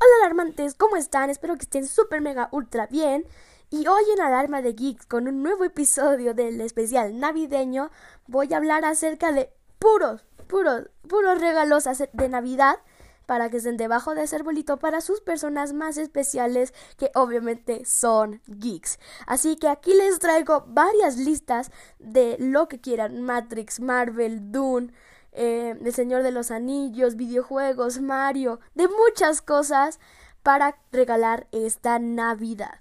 Hola alarmantes, ¿cómo están? Espero que estén súper mega ultra bien. Y hoy en Alarma de Geeks, con un nuevo episodio del especial navideño, voy a hablar acerca de puros, puros, puros regalos de Navidad para que estén debajo de ese arbolito para sus personas más especiales que obviamente son geeks. Así que aquí les traigo varias listas de lo que quieran, Matrix, Marvel, Dune, eh, El Señor de los Anillos, videojuegos, Mario, de muchas cosas para regalar esta Navidad.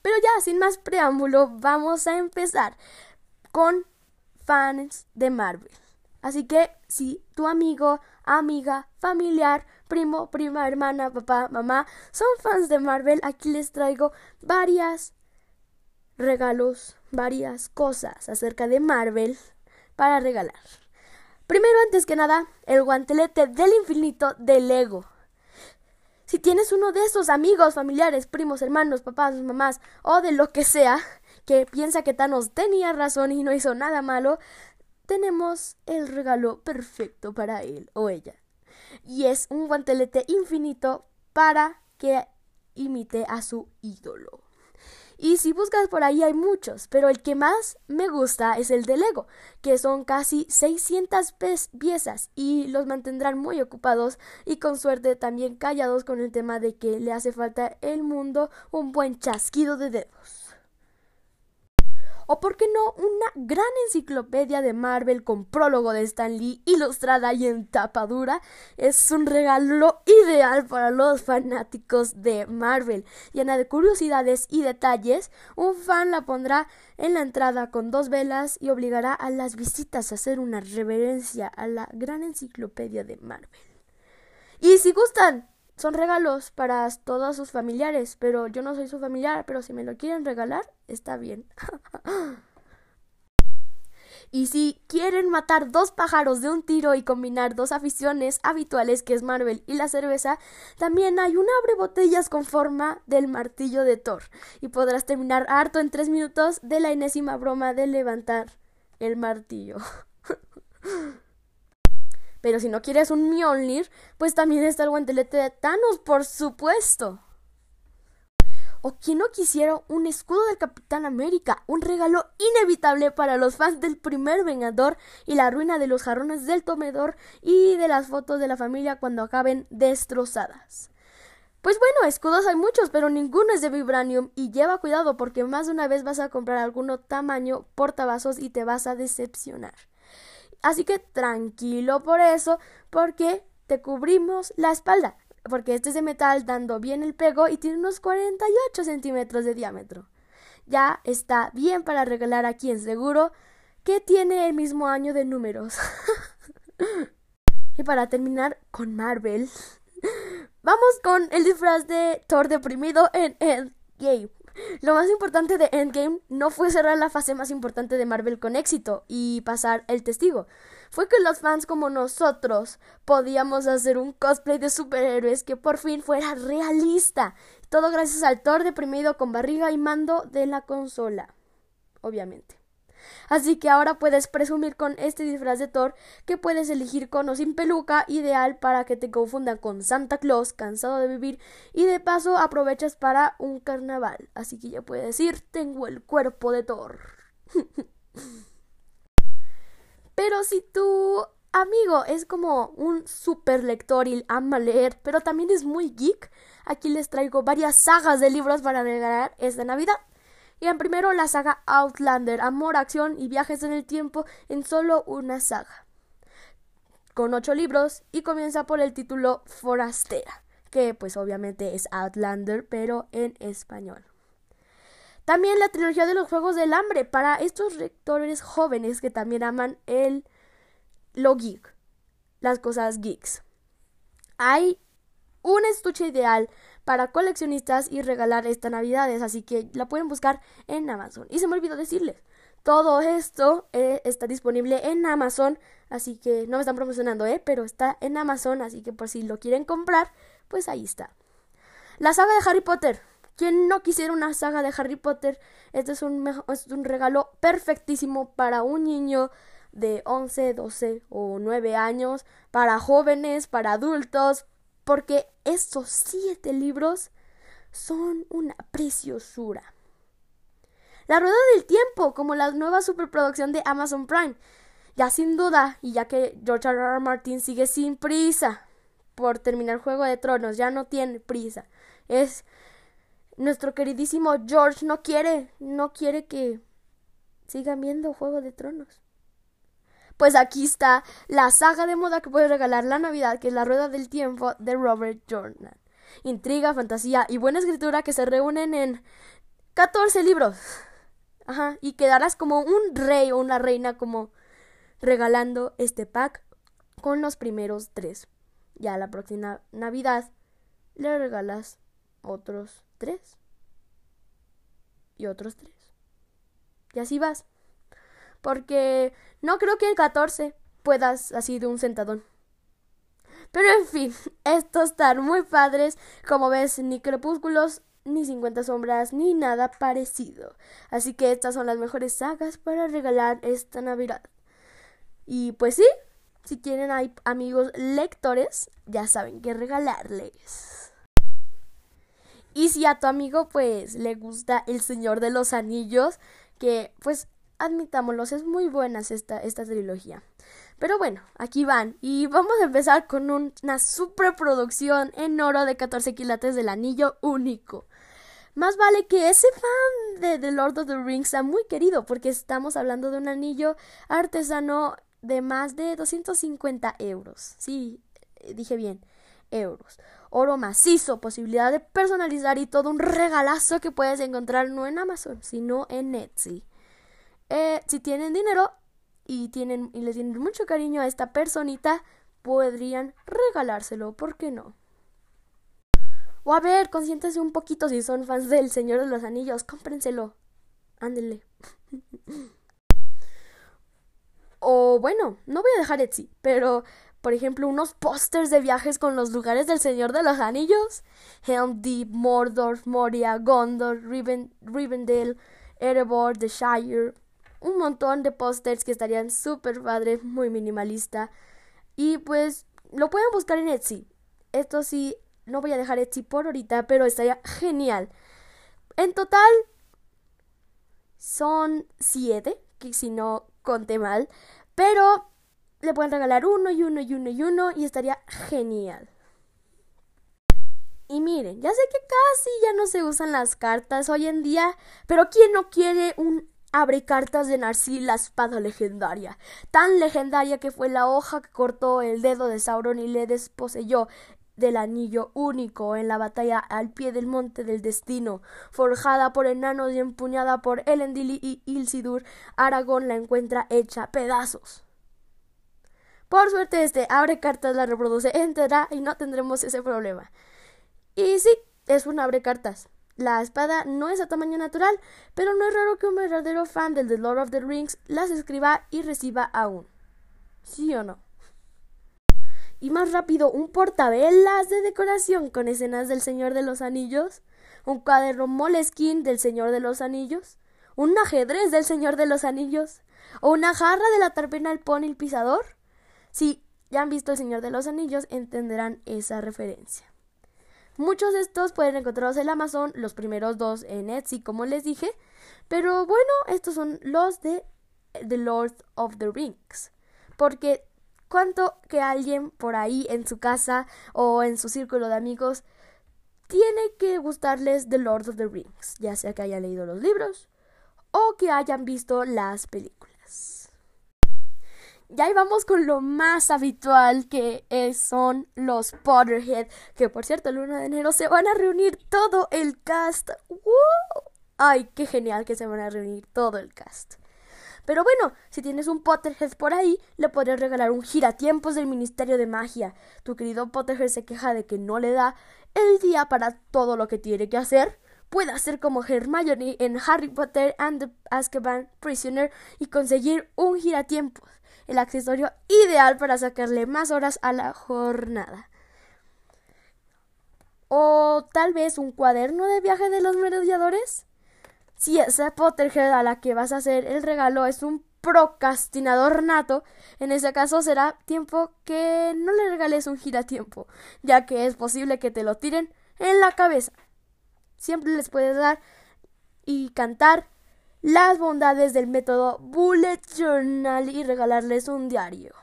Pero ya, sin más preámbulo, vamos a empezar con fans de Marvel. Así que si tu amigo, amiga, familiar, primo, prima, hermana, papá, mamá son fans de Marvel, aquí les traigo varias regalos, varias cosas acerca de Marvel para regalar. Primero, antes que nada, el guantelete del infinito de Lego. Si tienes uno de esos amigos, familiares, primos, hermanos, papás, mamás o de lo que sea, que piensa que Thanos tenía razón y no hizo nada malo, tenemos el regalo perfecto para él o ella. Y es un guantelete infinito para que imite a su ídolo. Y si buscas por ahí hay muchos, pero el que más me gusta es el de Lego, que son casi 600 piezas y los mantendrán muy ocupados y con suerte también callados con el tema de que le hace falta el mundo un buen chasquido de dedos o por qué no una gran enciclopedia de Marvel con prólogo de Stan Lee ilustrada y en tapa dura es un regalo ideal para los fanáticos de Marvel. Llena de curiosidades y detalles un fan la pondrá en la entrada con dos velas y obligará a las visitas a hacer una reverencia a la gran enciclopedia de Marvel. Y si gustan son regalos para todos sus familiares, pero yo no soy su familiar, pero si me lo quieren regalar, está bien. y si quieren matar dos pájaros de un tiro y combinar dos aficiones habituales que es Marvel y la cerveza, también hay un abre botellas con forma del martillo de Thor y podrás terminar harto en tres minutos de la enésima broma de levantar el martillo. Pero si no quieres un Mjolnir, pues también está el guantelete de Thanos, por supuesto. O quien no quisiera un escudo del Capitán América, un regalo inevitable para los fans del primer Vengador y la ruina de los jarrones del comedor y de las fotos de la familia cuando acaben destrozadas. Pues bueno, escudos hay muchos, pero ninguno es de vibranium y lleva cuidado porque más de una vez vas a comprar alguno tamaño portavasos y te vas a decepcionar. Así que tranquilo por eso, porque te cubrimos la espalda, porque este es de metal dando bien el pego y tiene unos 48 centímetros de diámetro. Ya está bien para regalar a quien seguro que tiene el mismo año de números. y para terminar con Marvel, vamos con el disfraz de Thor deprimido en Endgame. Lo más importante de Endgame no fue cerrar la fase más importante de Marvel con éxito y pasar el testigo. Fue que los fans como nosotros podíamos hacer un cosplay de superhéroes que por fin fuera realista. Todo gracias al Thor deprimido con barriga y mando de la consola. Obviamente. Así que ahora puedes presumir con este disfraz de Thor que puedes elegir con o sin peluca, ideal para que te confundan con Santa Claus, cansado de vivir, y de paso aprovechas para un carnaval. Así que ya puedes decir, tengo el cuerpo de Thor. Pero si tu amigo es como un super lector y ama leer, pero también es muy geek, aquí les traigo varias sagas de libros para regalar esta Navidad. Y en primero la saga Outlander, amor, acción y viajes en el tiempo en solo una saga. Con ocho libros y comienza por el título Forastera, que pues obviamente es Outlander, pero en español. También la trilogía de los Juegos del Hambre para estos lectores jóvenes que también aman el lo geek, las cosas geeks. Hay un estuche ideal para coleccionistas y regalar esta navidades, así que la pueden buscar en Amazon. Y se me olvidó decirles, todo esto eh, está disponible en Amazon, así que no me están promocionando, ¿eh? pero está en Amazon, así que por si lo quieren comprar, pues ahí está. La saga de Harry Potter. Quien no quisiera una saga de Harry Potter, este es un, es un regalo perfectísimo para un niño de 11, 12 o 9 años, para jóvenes, para adultos, porque estos siete libros son una preciosura. La Rueda del Tiempo, como la nueva superproducción de Amazon Prime. Ya sin duda, y ya que George R. R. Martin sigue sin prisa por terminar Juego de Tronos, ya no tiene prisa. Es nuestro queridísimo George no quiere, no quiere que sigan viendo Juego de Tronos. Pues aquí está la saga de moda que puede regalar la Navidad, que es La Rueda del Tiempo de Robert Jordan. Intriga, fantasía y buena escritura que se reúnen en 14 libros. Ajá, y quedarás como un rey o una reina como regalando este pack con los primeros tres. Ya la próxima Navidad le regalas otros tres. Y otros tres. Y así vas. Porque no creo que el 14 puedas así de un sentadón. Pero en fin, estos están muy padres. Como ves, ni crepúsculos ni 50 sombras, ni nada parecido. Así que estas son las mejores sagas para regalar esta Navidad. Y pues sí, si tienen ahí amigos lectores, ya saben qué regalarles. Y si a tu amigo pues le gusta El Señor de los Anillos, que pues admitámoslo, es muy buena esta, esta trilogía. Pero bueno, aquí van. Y vamos a empezar con una superproducción en oro de 14 quilates del anillo único. Más vale que ese fan de The Lord of the Rings sea muy querido, porque estamos hablando de un anillo artesano de más de 250 euros. Sí, eh, dije bien, euros. Oro macizo, posibilidad de personalizar y todo un regalazo que puedes encontrar no en Amazon, sino en Etsy. Eh, si tienen dinero y, tienen, y le tienen mucho cariño a esta personita, podrían regalárselo, ¿por qué no? O a ver, consiéntese un poquito si son fans del Señor de los Anillos, cómprenselo. Ándele. o bueno, no voy a dejar Etsy, pero por ejemplo, unos pósters de viajes con los lugares del Señor de los Anillos. Helm Deep, Mordor, Moria, Gondor, Rivendell, Erebor, The Shire. Un montón de pósters que estarían súper padres, muy minimalista. Y pues lo pueden buscar en Etsy. Esto sí, no voy a dejar Etsy por ahorita, pero estaría genial. En total son siete, que si no conté mal, pero le pueden regalar uno y uno y uno y uno y estaría genial. Y miren, ya sé que casi ya no se usan las cartas hoy en día, pero ¿quién no quiere un abre cartas de Narsil, la espada legendaria? Tan legendaria que fue la hoja que cortó el dedo de Sauron y le desposeyó del anillo único en la batalla al pie del monte del destino, forjada por enanos y empuñada por Elendil y Ilsidur, Aragón la encuentra hecha pedazos. Por suerte este abre cartas la reproduce entera y no tendremos ese problema. Y sí, es un abre cartas. La espada no es a tamaño natural, pero no es raro que un verdadero fan del The Lord of the Rings las escriba y reciba aún. ¿Sí o no? y más rápido un portavelas de decoración con escenas del Señor de los Anillos, un cuaderno Moleskine del Señor de los Anillos, un ajedrez del Señor de los Anillos, o una jarra de la tarpena El Pony el Pisador. Si ya han visto El Señor de los Anillos, entenderán esa referencia. Muchos de estos pueden encontrarlos en Amazon, los primeros dos en Etsy, como les dije, pero bueno, estos son los de The Lord of the Rings, porque cuánto que alguien por ahí en su casa o en su círculo de amigos tiene que gustarles The Lord of the Rings, ya sea que hayan leído los libros o que hayan visto las películas. Y ahí vamos con lo más habitual que son los Potterhead, que por cierto el 1 de enero se van a reunir todo el cast. Ay, qué genial que se van a reunir todo el cast. Pero bueno, si tienes un Potterhead por ahí, le podrías regalar un giratiempos del Ministerio de Magia. Tu querido Potterhead se queja de que no le da el día para todo lo que tiene que hacer. Puede hacer como Hermione en Harry Potter and the Azkaban Prisoner y conseguir un giratiempos, el accesorio ideal para sacarle más horas a la jornada. O tal vez un cuaderno de viaje de los merodeadores si esa Potterhead a la que vas a hacer el regalo es un procrastinador nato, en ese caso será tiempo que no le regales un giratiempo, ya que es posible que te lo tiren en la cabeza. Siempre les puedes dar y cantar las bondades del método Bullet Journal y regalarles un diario.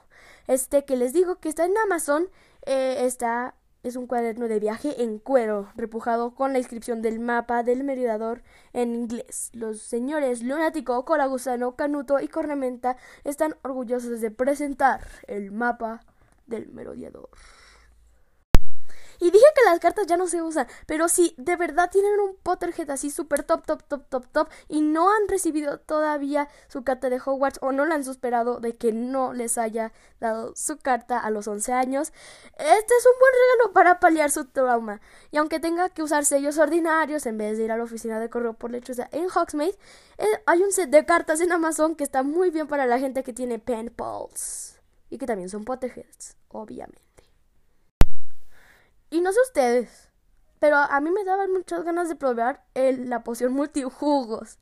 Este que les digo que está en Amazon, eh, está es un cuaderno de viaje en cuero, repujado con la inscripción del mapa del meridador en inglés. Los señores Lunático, Colagusano, Canuto y Cornamenta están orgullosos de presentar el mapa del merodeador. Y dije que las cartas ya no se usan, pero si de verdad tienen un Potterhead así súper top, top, top, top, top, y no han recibido todavía su carta de Hogwarts o no la han superado de que no les haya dado su carta a los 11 años, este es un buen regalo para paliar su trauma. Y aunque tenga que usar sellos ordinarios en vez de ir a la oficina de correo por lechuza en Hogsmeade, eh, hay un set de cartas en Amazon que está muy bien para la gente que tiene pen pals y que también son Potterheads, obviamente. Y no sé ustedes, pero a mí me daban muchas ganas de probar la poción multijugos.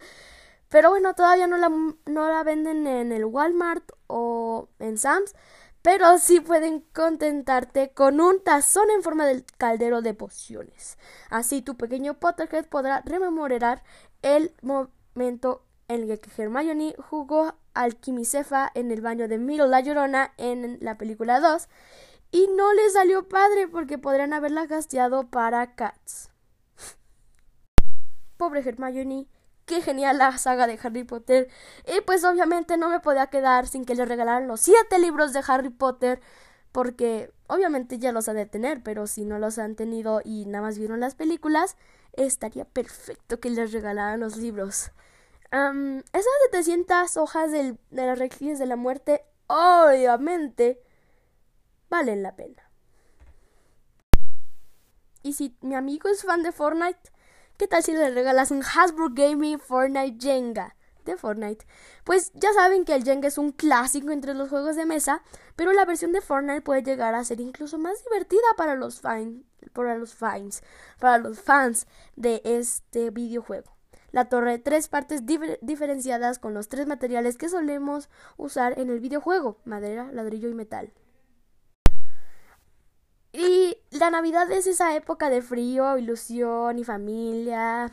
Pero bueno, todavía no la, no la venden en el Walmart o en Sam's. Pero sí pueden contentarte con un tazón en forma del caldero de pociones. Así tu pequeño Potterhead podrá rememorar el momento en el que Hermione jugó al Quimicefa en el baño de Milo la Llorona en la película 2 y no le salió padre porque podrían haberla gasteado para Cats. Pobre Hermione, qué genial la saga de Harry Potter. Y pues obviamente no me podía quedar sin que le regalaran los siete libros de Harry Potter. Porque obviamente ya los ha de tener, pero si no los han tenido y nada más vieron las películas, estaría perfecto que les regalaran los libros. esas 700 hojas de las Reliquias de la Muerte, obviamente, valen la pena. Y si mi amigo es fan de Fortnite, ¿qué tal si le regalas un Hasbro Gaming Fortnite Jenga de Fortnite? Pues ya saben que el Jenga es un clásico entre los juegos de mesa, pero la versión de Fortnite puede llegar a ser incluso más divertida para los fans, para los fans, para los fans de este videojuego. La torre tres partes diferenciadas con los tres materiales que solemos usar en el videojuego, madera, ladrillo y metal. Y la Navidad es esa época de frío, ilusión y familia.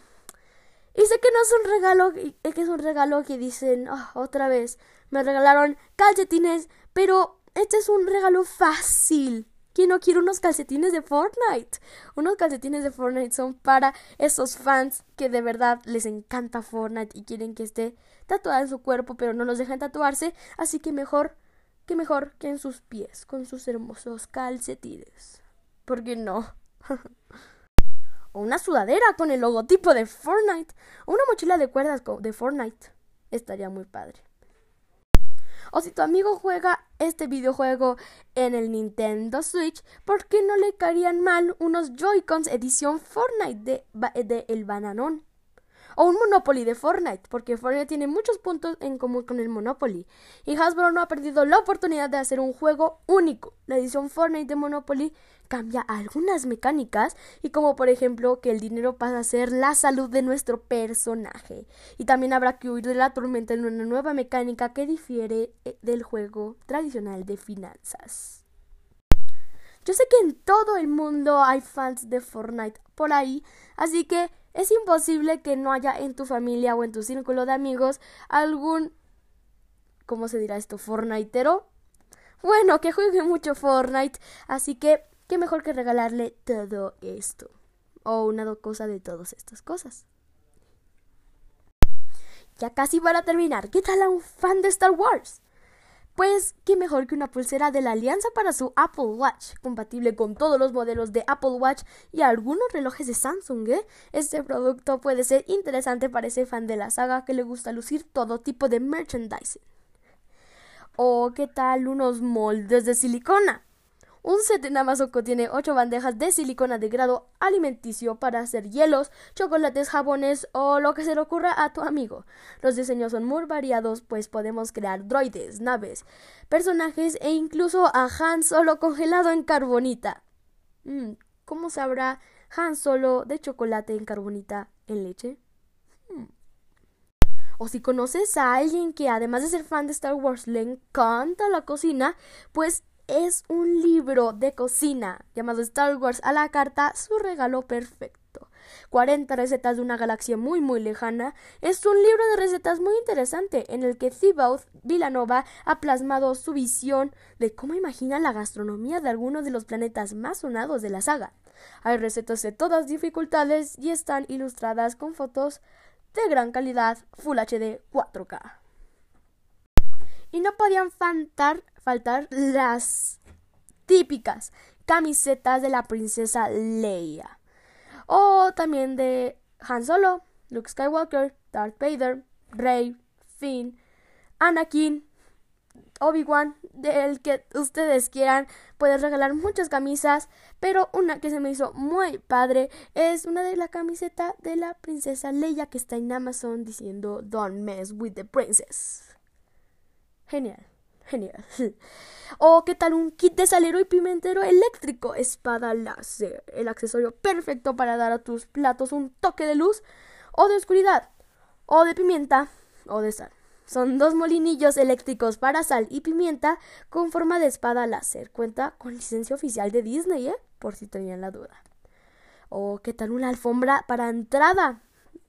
Y sé que no es un regalo, es que es un regalo que dicen, ah, otra vez, me regalaron calcetines, pero este es un regalo fácil. ¿Quién no quiere unos calcetines de Fortnite? Unos calcetines de Fortnite son para esos fans que de verdad les encanta Fortnite y quieren que esté tatuada en su cuerpo, pero no los dejan tatuarse, así que mejor qué mejor que en sus pies, con sus hermosos calcetines. ¿Por qué no? o una sudadera con el logotipo de Fortnite. O una mochila de cuerdas de Fortnite. Estaría muy padre. O si tu amigo juega este videojuego en el Nintendo Switch, ¿por qué no le caerían mal unos Joy-Cons edición Fortnite de El Bananón? O un Monopoly de Fortnite, porque Fortnite tiene muchos puntos en común con el Monopoly. Y Hasbro no ha perdido la oportunidad de hacer un juego único. La edición Fortnite de Monopoly cambia algunas mecánicas y como por ejemplo que el dinero pasa a ser la salud de nuestro personaje. Y también habrá que huir de la tormenta en una nueva mecánica que difiere eh, del juego tradicional de finanzas. Yo sé que en todo el mundo hay fans de Fortnite por ahí, así que es imposible que no haya en tu familia o en tu círculo de amigos algún ¿cómo se dirá esto? Fortniteero. Bueno, que juegue mucho Fortnite, así que qué mejor que regalarle todo esto o una cosa de todas estas cosas. Ya casi para terminar, ¿qué tal a un fan de Star Wars? Pues qué mejor que una pulsera de la Alianza para su Apple Watch, compatible con todos los modelos de Apple Watch y algunos relojes de Samsung. ¿eh? Este producto puede ser interesante para ese fan de la saga que le gusta lucir todo tipo de merchandising. O qué tal unos moldes de silicona. Un set en Amazon contiene 8 bandejas de silicona de grado alimenticio para hacer hielos, chocolates, jabones o lo que se le ocurra a tu amigo. Los diseños son muy variados, pues podemos crear droides, naves, personajes e incluso a Han Solo congelado en carbonita. Mm, ¿Cómo sabrá Han Solo de chocolate en carbonita en leche? O si conoces a alguien que además de ser fan de Star Wars le encanta la cocina, pues es un libro de cocina llamado Star Wars a la carta, su regalo perfecto. 40 recetas de una galaxia muy muy lejana es un libro de recetas muy interesante en el que Thibaut Villanova ha plasmado su visión de cómo imagina la gastronomía de algunos de los planetas más sonados de la saga. Hay recetas de todas dificultades y están ilustradas con fotos de gran calidad Full HD 4K. Y no podían faltar, faltar las típicas camisetas de la princesa Leia. O también de Han Solo, Luke Skywalker, Darth Vader, Rey, Finn, Anakin, Obi-Wan, del que ustedes quieran. Puedes regalar muchas camisas, pero una que se me hizo muy padre es una de la camiseta de la princesa Leia que está en Amazon diciendo Don't mess with the princess. Genial, genial. O qué tal un kit de salero y pimentero eléctrico, espada láser, el accesorio perfecto para dar a tus platos un toque de luz o de oscuridad, o de pimienta o de sal. Son dos molinillos eléctricos para sal y pimienta con forma de espada láser. Cuenta con licencia oficial de Disney, ¿eh? Por si tenían la duda. O qué tal una alfombra para entrada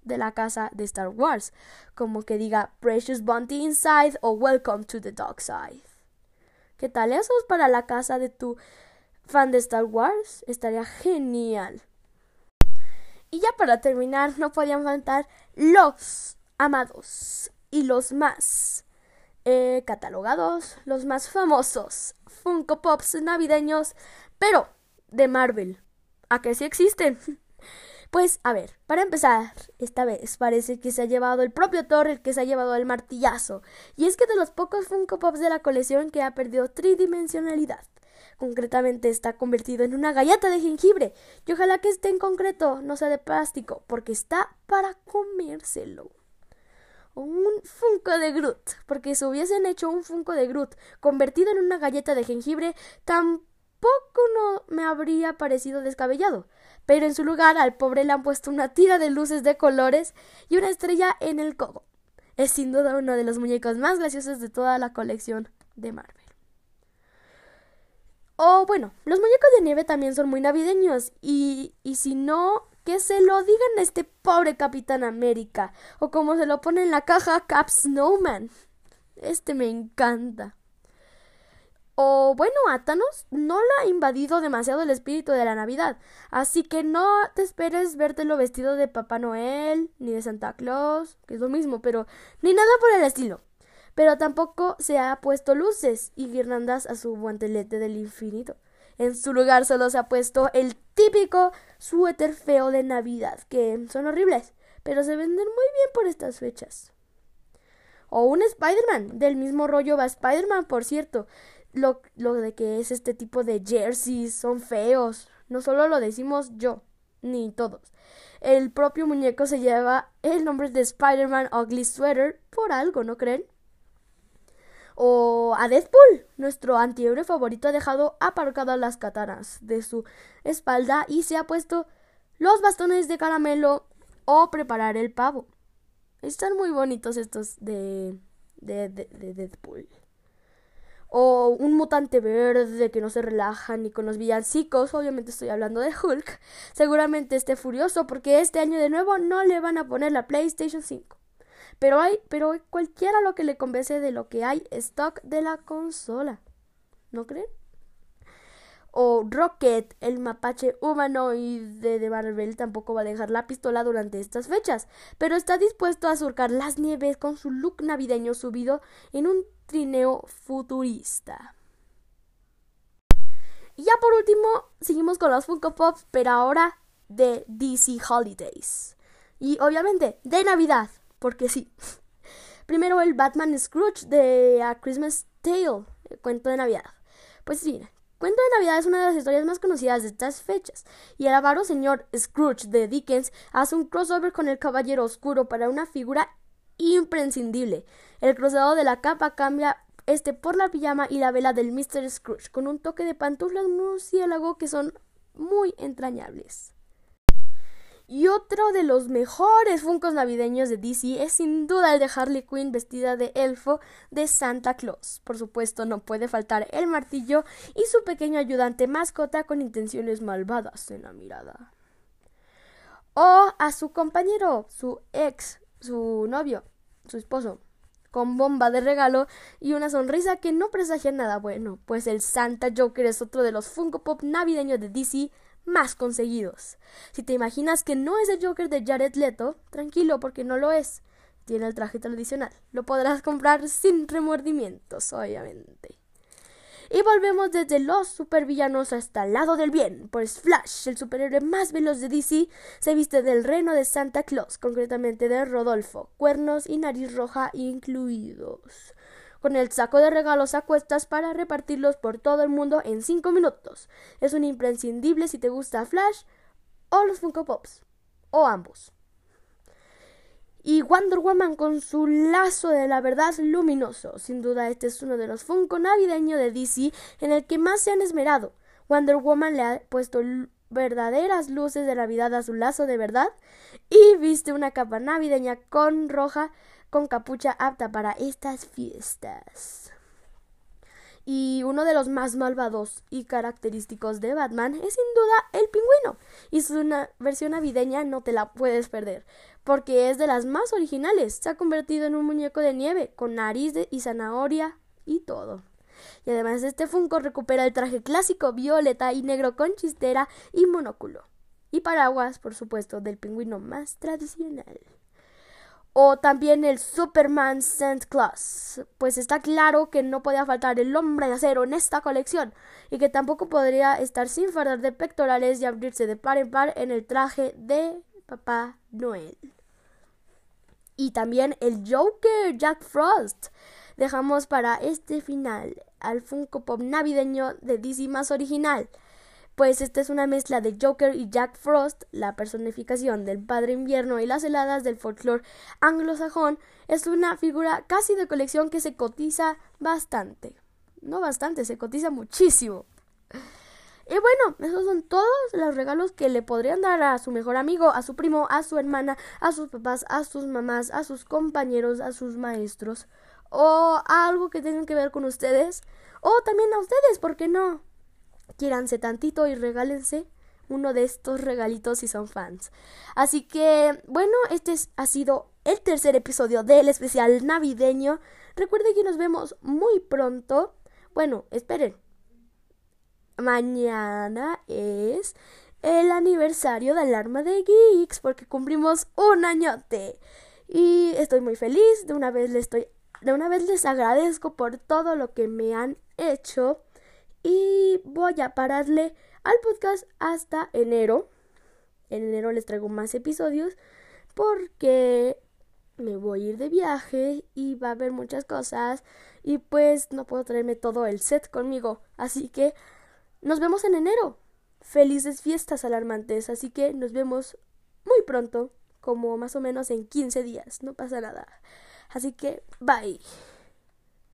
de la casa de Star Wars, como que diga Precious Bounty Inside o Welcome to the Dark Side. ¿Qué tal esos para la casa de tu fan de Star Wars? Estaría genial. Y ya para terminar, no podían faltar los amados y los más eh, catalogados, los más famosos Funko Pops navideños, pero de Marvel. ¿A qué sí existen? Pues a ver, para empezar, esta vez parece que se ha llevado el propio Thor el que se ha llevado el martillazo. Y es que de los pocos Funko Pops de la colección que ha perdido tridimensionalidad. Concretamente está convertido en una galleta de jengibre. Y ojalá que esté en concreto, no sea de plástico, porque está para comérselo un Funko de Groot, porque si hubiesen hecho un Funko de Groot convertido en una galleta de jengibre, tampoco no me habría parecido descabellado. Pero en su lugar al pobre le han puesto una tira de luces de colores y una estrella en el codo. Es sin duda uno de los muñecos más graciosos de toda la colección de Marvel. O bueno, los muñecos de nieve también son muy navideños y, y si no que se lo digan a este pobre Capitán América, o como se lo pone en la caja, Cap Snowman. Este me encanta. O bueno, a no le ha invadido demasiado el espíritu de la Navidad, así que no te esperes vértelo vestido de Papá Noel, ni de Santa Claus, que es lo mismo, pero ni nada por el estilo. Pero tampoco se ha puesto luces y guirnaldas a su guantelete del infinito. En su lugar solo se ha puesto el típico suéter feo de Navidad, que son horribles, pero se venden muy bien por estas fechas. O un Spider-Man, del mismo rollo va Spider-Man, por cierto. Lo, lo de que es este tipo de jerseys son feos. No solo lo decimos yo, ni todos. El propio muñeco se lleva el nombre de Spider-Man Ugly Sweater por algo, ¿no creen? O a Deadpool, nuestro antihéroe favorito ha dejado aparcadas las katanas de su espalda y se ha puesto los bastones de caramelo o preparar el pavo. Están muy bonitos estos de, de, de, Deadpool. O un mutante verde que no se relaja ni con los villancicos. Obviamente estoy hablando de Hulk. Seguramente esté furioso porque este año de nuevo no le van a poner la PlayStation 5. Pero hay, pero cualquiera lo que le convence de lo que hay stock de la consola. ¿No creen? O Rocket, el mapache humanoide de Marvel, tampoco va a dejar la pistola durante estas fechas, pero está dispuesto a surcar las nieves con su look navideño subido en un trineo futurista. Y ya por último, seguimos con los Funko Pops, pero ahora de DC Holidays. Y obviamente de Navidad porque sí. Primero el Batman Scrooge de A Christmas Tale, el cuento de Navidad. Pues sí, Cuento de Navidad es una de las historias más conocidas de estas fechas, y el avaro señor Scrooge de Dickens hace un crossover con el Caballero Oscuro para una figura imprescindible. El cruzado de la capa cambia este por la pijama y la vela del Mr. Scrooge, con un toque de pantuflas murciélago que son muy entrañables. Y otro de los mejores funcos navideños de DC es sin duda el de Harley Quinn vestida de elfo de Santa Claus. Por supuesto, no puede faltar el martillo y su pequeño ayudante mascota con intenciones malvadas en la mirada. O a su compañero, su ex, su novio, su esposo, con bomba de regalo y una sonrisa que no presagia nada bueno, pues el Santa Joker es otro de los Funko Pop navideños de DC más conseguidos. Si te imaginas que no es el Joker de Jared Leto, tranquilo porque no lo es. Tiene el traje tradicional. Lo podrás comprar sin remordimientos, obviamente. Y volvemos desde los supervillanos hasta el lado del bien, pues Flash, el superhéroe más veloz de DC, se viste del reino de Santa Claus, concretamente de Rodolfo, cuernos y nariz roja incluidos con el saco de regalos a cuestas para repartirlos por todo el mundo en 5 minutos. Es un imprescindible si te gusta Flash o los Funko Pops, o ambos. Y Wonder Woman con su lazo de la verdad luminoso. Sin duda este es uno de los Funko navideños de DC en el que más se han esmerado. Wonder Woman le ha puesto verdaderas luces de Navidad a su lazo de verdad y viste una capa navideña con roja con capucha apta para estas fiestas. Y uno de los más malvados y característicos de Batman es sin duda el pingüino. Y su versión navideña no te la puedes perder, porque es de las más originales. Se ha convertido en un muñeco de nieve, con nariz y zanahoria y todo. Y además este Funko recupera el traje clásico violeta y negro con chistera y monóculo. Y paraguas, por supuesto, del pingüino más tradicional o también el Superman Santa Claus, pues está claro que no podía faltar el hombre de acero en esta colección y que tampoco podría estar sin fardar de pectorales y abrirse de par en par en el traje de Papá Noel. Y también el Joker Jack Frost. Dejamos para este final al Funko Pop navideño de DC más original pues esta es una mezcla de Joker y Jack Frost, la personificación del Padre Invierno y las heladas del folclore anglosajón, es una figura casi de colección que se cotiza bastante. No bastante, se cotiza muchísimo. Y bueno, esos son todos los regalos que le podrían dar a su mejor amigo, a su primo, a su hermana, a sus papás, a sus mamás, a sus compañeros, a sus maestros, o algo que tenga que ver con ustedes, o también a ustedes, ¿por qué no? Quiéranse tantito y regálense uno de estos regalitos si son fans. Así que, bueno, este ha sido el tercer episodio del especial navideño. Recuerden que nos vemos muy pronto. Bueno, esperen. Mañana es el aniversario de Alarma de Geeks porque cumplimos un añote. Y estoy muy feliz. De una vez les estoy de una vez les agradezco por todo lo que me han hecho y voy a pararle al podcast hasta enero. En enero les traigo más episodios porque me voy a ir de viaje y va a haber muchas cosas y pues no puedo traerme todo el set conmigo. Así que nos vemos en enero. Felices fiestas alarmantes. Así que nos vemos muy pronto, como más o menos en 15 días. No pasa nada. Así que bye.